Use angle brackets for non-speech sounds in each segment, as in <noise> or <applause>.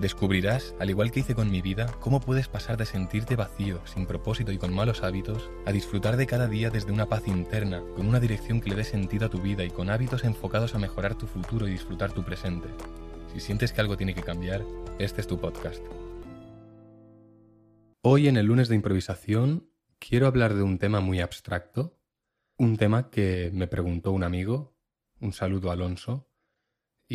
Descubrirás, al igual que hice con mi vida, cómo puedes pasar de sentirte vacío, sin propósito y con malos hábitos, a disfrutar de cada día desde una paz interna, con una dirección que le dé sentido a tu vida y con hábitos enfocados a mejorar tu futuro y disfrutar tu presente. Si sientes que algo tiene que cambiar, este es tu podcast. Hoy en el lunes de improvisación quiero hablar de un tema muy abstracto, un tema que me preguntó un amigo, un saludo Alonso,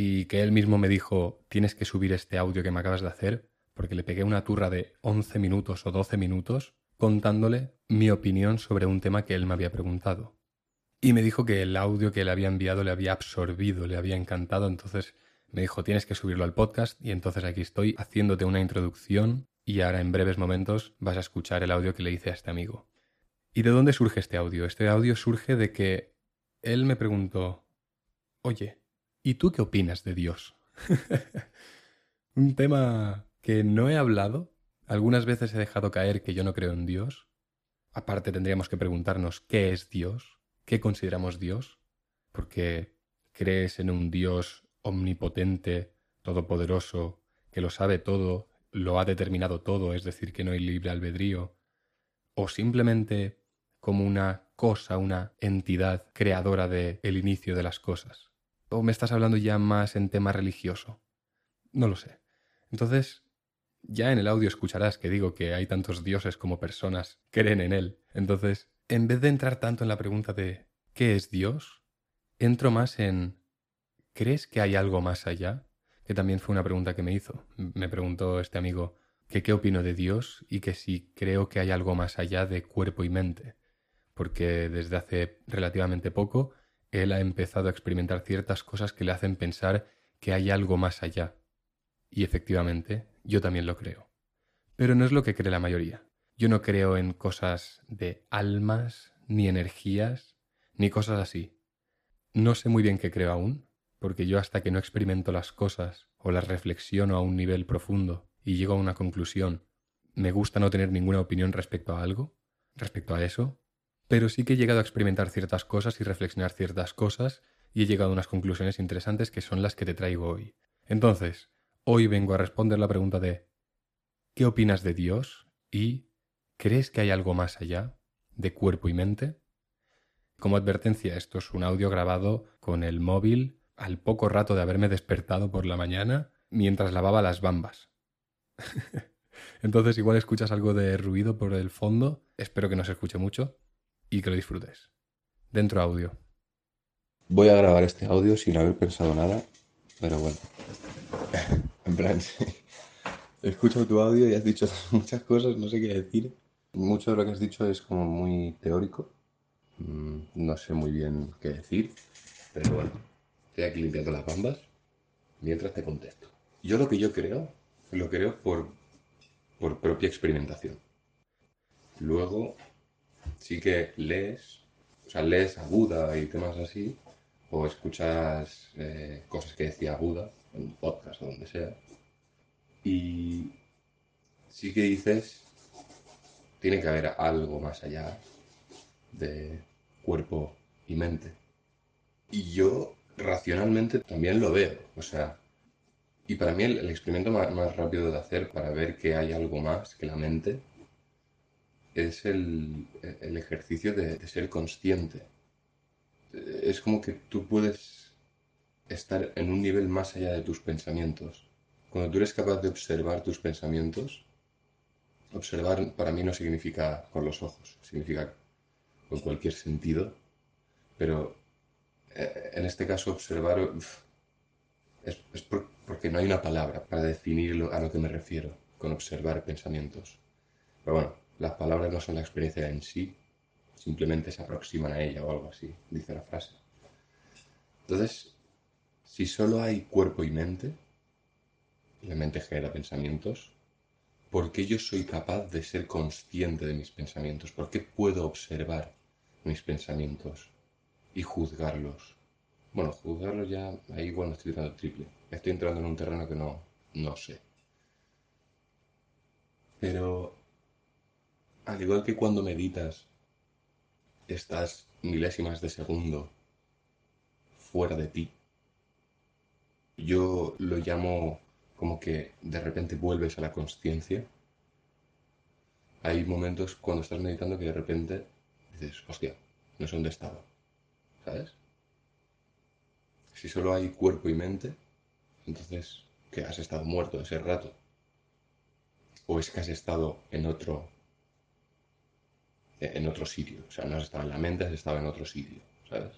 y que él mismo me dijo, tienes que subir este audio que me acabas de hacer, porque le pegué una turra de 11 minutos o 12 minutos contándole mi opinión sobre un tema que él me había preguntado. Y me dijo que el audio que le había enviado le había absorbido, le había encantado, entonces me dijo, tienes que subirlo al podcast y entonces aquí estoy haciéndote una introducción y ahora en breves momentos vas a escuchar el audio que le hice a este amigo. ¿Y de dónde surge este audio? Este audio surge de que él me preguntó, oye, ¿Y tú qué opinas de Dios? <laughs> Un tema que no he hablado. Algunas veces he dejado caer que yo no creo en Dios. Aparte tendríamos que preguntarnos qué es Dios, qué consideramos Dios, porque crees en un Dios omnipotente, todopoderoso, que lo sabe todo, lo ha determinado todo, es decir, que no hay libre albedrío, o simplemente como una cosa, una entidad creadora del el inicio de las cosas. ¿O me estás hablando ya más en tema religioso? No lo sé. Entonces, ya en el audio escucharás que digo que hay tantos dioses como personas creen en él. Entonces, en vez de entrar tanto en la pregunta de ¿qué es Dios? Entro más en ¿crees que hay algo más allá? Que también fue una pregunta que me hizo. Me preguntó este amigo que qué opino de Dios y que si creo que hay algo más allá de cuerpo y mente. Porque desde hace relativamente poco él ha empezado a experimentar ciertas cosas que le hacen pensar que hay algo más allá. Y efectivamente, yo también lo creo. Pero no es lo que cree la mayoría. Yo no creo en cosas de almas, ni energías, ni cosas así. No sé muy bien qué creo aún, porque yo hasta que no experimento las cosas o las reflexiono a un nivel profundo y llego a una conclusión, me gusta no tener ninguna opinión respecto a algo, respecto a eso, pero sí que he llegado a experimentar ciertas cosas y reflexionar ciertas cosas y he llegado a unas conclusiones interesantes que son las que te traigo hoy. Entonces, hoy vengo a responder la pregunta de ¿qué opinas de Dios? y ¿crees que hay algo más allá de cuerpo y mente? Como advertencia, esto es un audio grabado con el móvil al poco rato de haberme despertado por la mañana mientras lavaba las bambas. <laughs> Entonces igual escuchas algo de ruido por el fondo, espero que no se escuche mucho, y que lo disfrutes. Dentro audio. Voy a grabar este audio sin haber pensado nada, pero bueno. <laughs> en plan, sí. Escucho tu audio y has dicho <laughs> muchas cosas, no sé qué decir. Mucho de lo que has dicho es como muy teórico. Mm, no sé muy bien qué decir, pero bueno. Estoy aquí limpiando las bambas mientras te contesto. Yo lo que yo creo, lo creo por, por propia experimentación. Luego sí que lees, o sea, lees a Buda y temas así, o escuchas eh, cosas que decía Buda en podcast o donde sea, y sí que dices, tiene que haber algo más allá de cuerpo y mente. Y yo racionalmente también lo veo, o sea, y para mí el, experimento más, más, rápido de hacer para ver que hay algo más que la mente es el, ejercicio de, ser consciente. Es como que tú puedes estar en un nivel más allá de tus pensamientos. Cuando tú eres capaz de observar tus pensamientos, observar para mí no significa con los ojos, significa con cualquier sentido, pero eh, en este caso observar es, es porque no hay una palabra para definir a lo que me refiero con observar pensamientos. Pero bueno, las palabras no son la experiencia en sí, simplemente se aproximan a ella o algo así, dice la frase. Entonces, si solo hay cuerpo y mente, la mente genera pensamientos, ¿por qué yo soy capaz de ser consciente de mis pensamientos? ¿Por qué puedo observar mis pensamientos y juzgarlos Bueno, juzgarlo ya, ahí me estoy tirando triple. Estoy entrando en un terreno que no, no sé. Pero, al igual que cuando meditas, estás milésimas de segundo fuera de ti. Yo lo llamo como que de repente vuelves a la conciencia. Hay momentos cuando estás meditando que de repente dices, hostia, no sé dónde estaba. ¿Sabes? Si solo hay cuerpo y mente, entonces, ¿qué? ¿Has estado muerto ese rato? ¿O es que has estado en otro en otro sitio? O sea, no has estado en la mente, has estado en otro sitio, ¿sabes?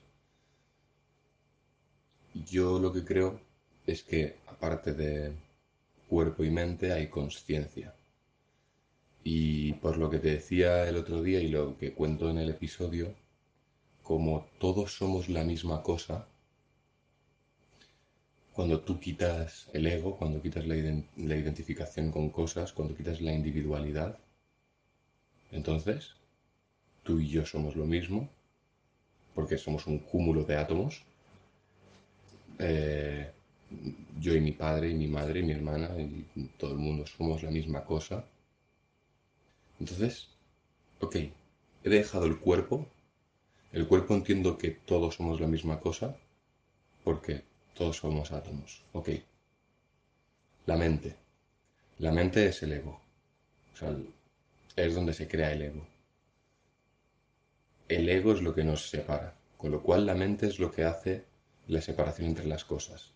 Yo lo que creo es que aparte de cuerpo y mente hay conciencia. Y por lo que te decía el otro día y lo que cuento en el episodio, como todos somos la misma cosa, cuando tú quitas el ego, cuando quitas la, identificación con cosas, cuando quitas la individualidad, entonces tú y yo somos lo mismo, porque somos un cúmulo de átomos. Eh, yo y mi padre y mi madre y mi hermana y todo el mundo somos la misma cosa. Entonces, ok, he dejado el cuerpo. El cuerpo entiendo que todos somos la misma cosa, porque todos somos átomos. Ok. La mente. La mente es el ego. Es donde se crea el ego. El ego es lo que nos separa, con lo cual la mente es lo que hace la separación entre las cosas.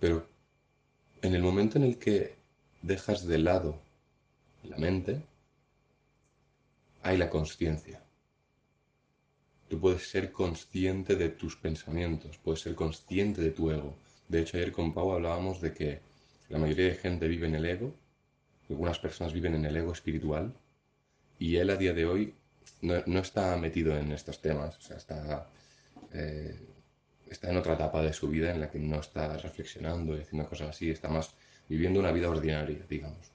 Pero en el momento en el que dejas de lado la mente, hay la conciencia. Tú puedes ser consciente de tus pensamientos, puedes ser consciente de tu ego. De hecho, ayer con Pau hablábamos de que la mayoría de gente vive en el ego, algunas personas viven en el ego espiritual, y él a día de hoy no, está metido en estos temas, o sea, está, eh, está en otra etapa de su vida en la que no está reflexionando y haciendo cosas así, está más viviendo una vida ordinaria, digamos.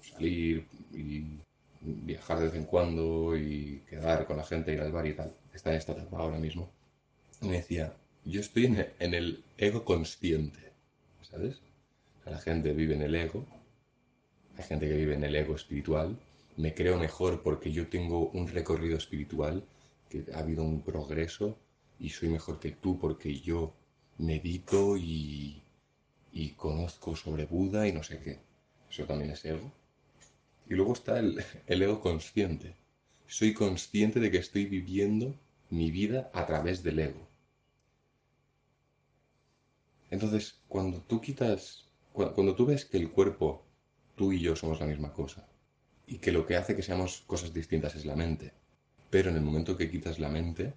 salir y viajar de vez en cuando y quedar con la gente, ir al bar y tal. Está en esta etapa ahora mismo. Y me decía, yo estoy en el ego consciente, ¿sabes? la gente vive en el ego, hay gente que vive en el ego espiritual, me creo mejor porque yo tengo un recorrido espiritual, que ha habido un progreso y soy mejor que tú porque yo medito y, y conozco sobre Buda y no sé qué. Eso también es ego. Y luego está el, el ego consciente. Soy consciente de que estoy viviendo mi vida a través del ego. Entonces, cuando tú quitas, cuando, tú ves que el cuerpo, tú y yo somos la misma cosa, y que lo que hace que seamos cosas distintas es la mente, pero en el momento que quitas la mente,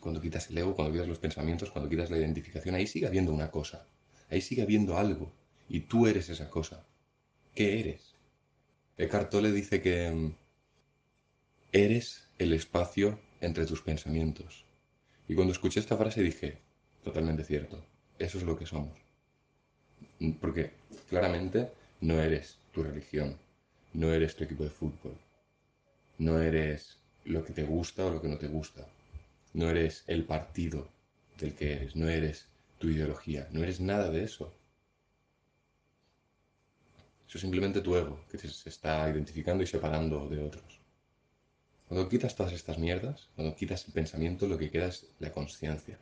cuando quitas el ego, cuando quitas los pensamientos, cuando quitas la identificación, ahí sigue habiendo una cosa, ahí sigue habiendo algo, y tú eres esa cosa. ¿Qué eres? Eckhart Tolle dice que mm, eres el espacio entre tus pensamientos. Y cuando escuché esta frase dije, totalmente cierto, eso es lo que somos. Mm, porque claramente no eres tu religión, no eres tu equipo de fútbol, no eres lo que te gusta o lo que no te gusta, no eres el partido del que eres, no eres tu ideología, no eres nada de eso. Eso es simplemente tu ego, que se está identificando y separando de otros. Cuando quitas todas estas mierdas, cuando quitas el pensamiento, lo que queda es la conciencia.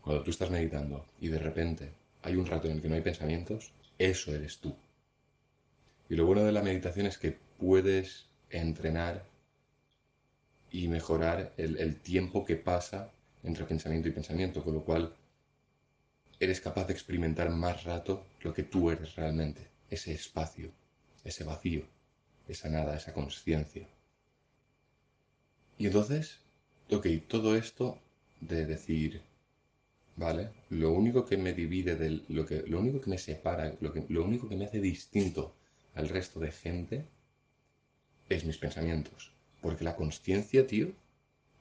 Cuando tú estás meditando y de repente hay un rato en el que no hay pensamientos, eso eres tú. Y lo bueno de la meditación es que puedes entrenar y mejorar el, tiempo que pasa entre pensamiento y pensamiento, con lo cual eres capaz de experimentar más rato lo que tú eres realmente ese espacio, ese vacío, esa nada, esa conciencia. Y entonces, ok, todo esto de decir, ¿vale? Lo único que me divide del, lo que, lo único que me separa, lo, que, lo único que me hace distinto al resto de gente es mis pensamientos. Porque la conciencia, tío,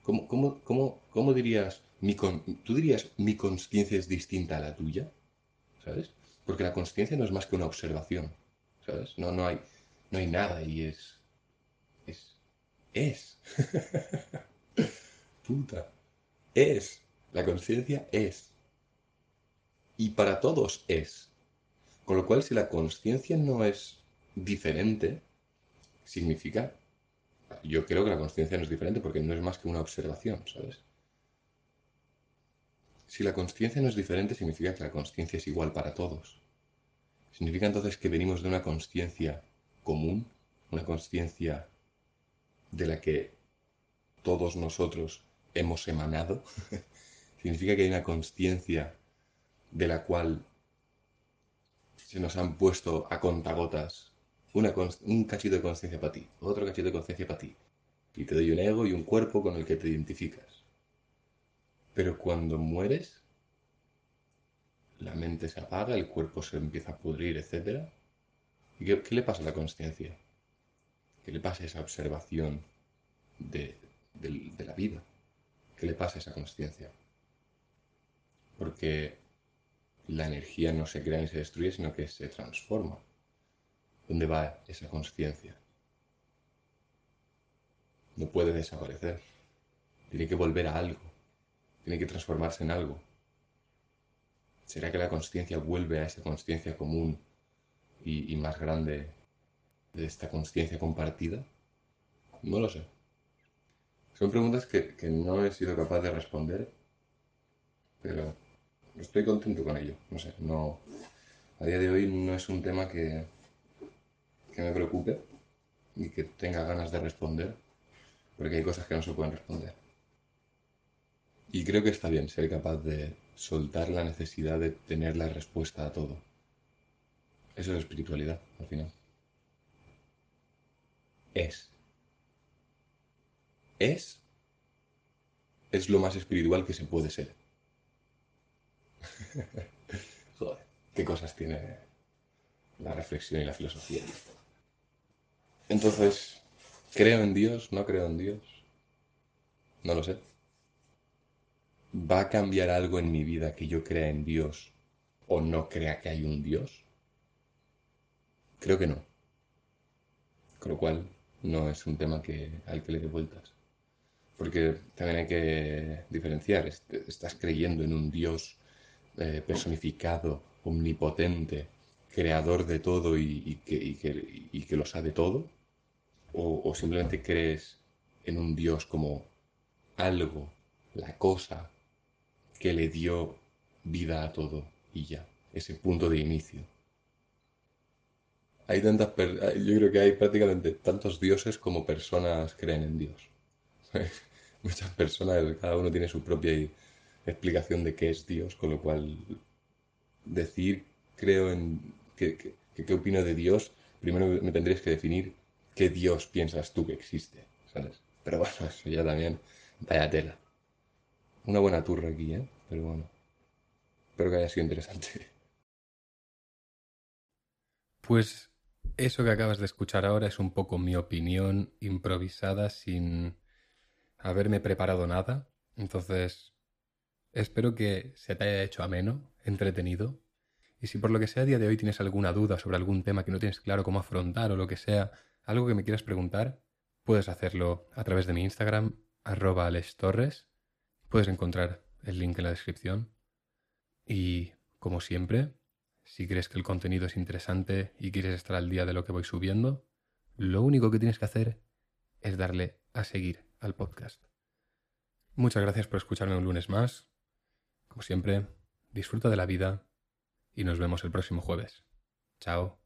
¿cómo, cómo, cómo, cómo dirías, mi tú dirías mi conciencia es distinta a la tuya? ¿Sabes? Porque la conciencia no es más que una observación, ¿sabes? No, no, hay, no hay nada y es, es es. <laughs> Puta. Es. La conciencia es. Y para todos es. Con lo cual, si la conciencia no es diferente, significa... Yo creo que la conciencia no es diferente porque no es más que una observación, ¿sabes? Si la conciencia no es diferente, significa que la conciencia es igual para todos. Significa entonces que venimos de una conciencia común, una conciencia de la que todos nosotros hemos emanado. <laughs> significa que hay una conciencia de la cual se nos han puesto a contagotas un cachito de conciencia para ti, otro cachito de conciencia para ti. Y te doy un ego y un cuerpo con el que te identificas. Pero cuando mueres, la mente se apaga, el cuerpo se empieza a pudrir, etc. ¿Y qué, le pasa a la conciencia? ¿Qué le pasa a esa observación de, de la vida? ¿Qué le pasa a esa conciencia? Porque la energía no se crea ni se destruye, sino que se transforma. ¿Dónde va esa conciencia? No puede desaparecer. Tiene que volver a algo. Tiene que transformarse en algo. ¿Será que la conciencia vuelve a esa conciencia común y, más grande de esta conciencia compartida? No lo sé. Son preguntas que, no he sido capaz de responder, pero estoy contento con ello. No sé, no, a día de hoy no es un tema que, que me preocupe y que tenga ganas de responder, porque hay cosas que no se pueden responder. Y creo que está bien ser capaz de soltar la necesidad de tener la respuesta a todo. Eso es espiritualidad, al final. Es. Es. Es lo más espiritual que se puede ser. <laughs> Joder, qué cosas tiene la reflexión y la filosofía. Entonces, ¿creo en Dios? ¿No creo en Dios? No lo sé. ¿Va a cambiar algo en mi vida que yo crea en Dios o no crea que hay un Dios? Creo que no. Con lo cual, no es un tema que, al que le dé vueltas. Porque también hay que diferenciar. Estás creyendo en un Dios eh, personificado, omnipotente, creador de todo y, que, lo sabe todo? ¿O, simplemente crees en un Dios como algo, la cosa, que le dio vida a todo y ya, ese punto de inicio? Hay tantas, yo creo que hay prácticamente tantos dioses como personas creen en Dios. <laughs> Muchas personas, cada uno tiene su propia explicación de qué es Dios, con lo cual decir, creo en, qué, qué, opino de Dios, primero me tendrías que definir qué Dios piensas tú que existe, ¿sabes? Pero bueno, <laughs> eso ya también, vaya tela. Una buena turra aquí, ¿eh? Pero bueno, espero que haya sido interesante. <laughs> Pues eso que acabas de escuchar ahora es un poco mi opinión improvisada sin haberme preparado nada. Entonces, Espero que se te haya hecho ameno, entretenido. Y si por lo que sea a día de hoy tienes alguna duda sobre algún tema que no tienes claro cómo afrontar o lo que sea, algo que me quieras preguntar, puedes hacerlo a través de mi Instagram, arroba Torres. Puedes encontrar el link en la descripción. Y, como siempre, si crees que el contenido es interesante y quieres estar al día de lo que voy subiendo, lo único que tienes que hacer es darle a seguir al podcast. Muchas gracias por escucharme un lunes más. Como siempre, disfruta de la vida y nos vemos el próximo jueves. Chao.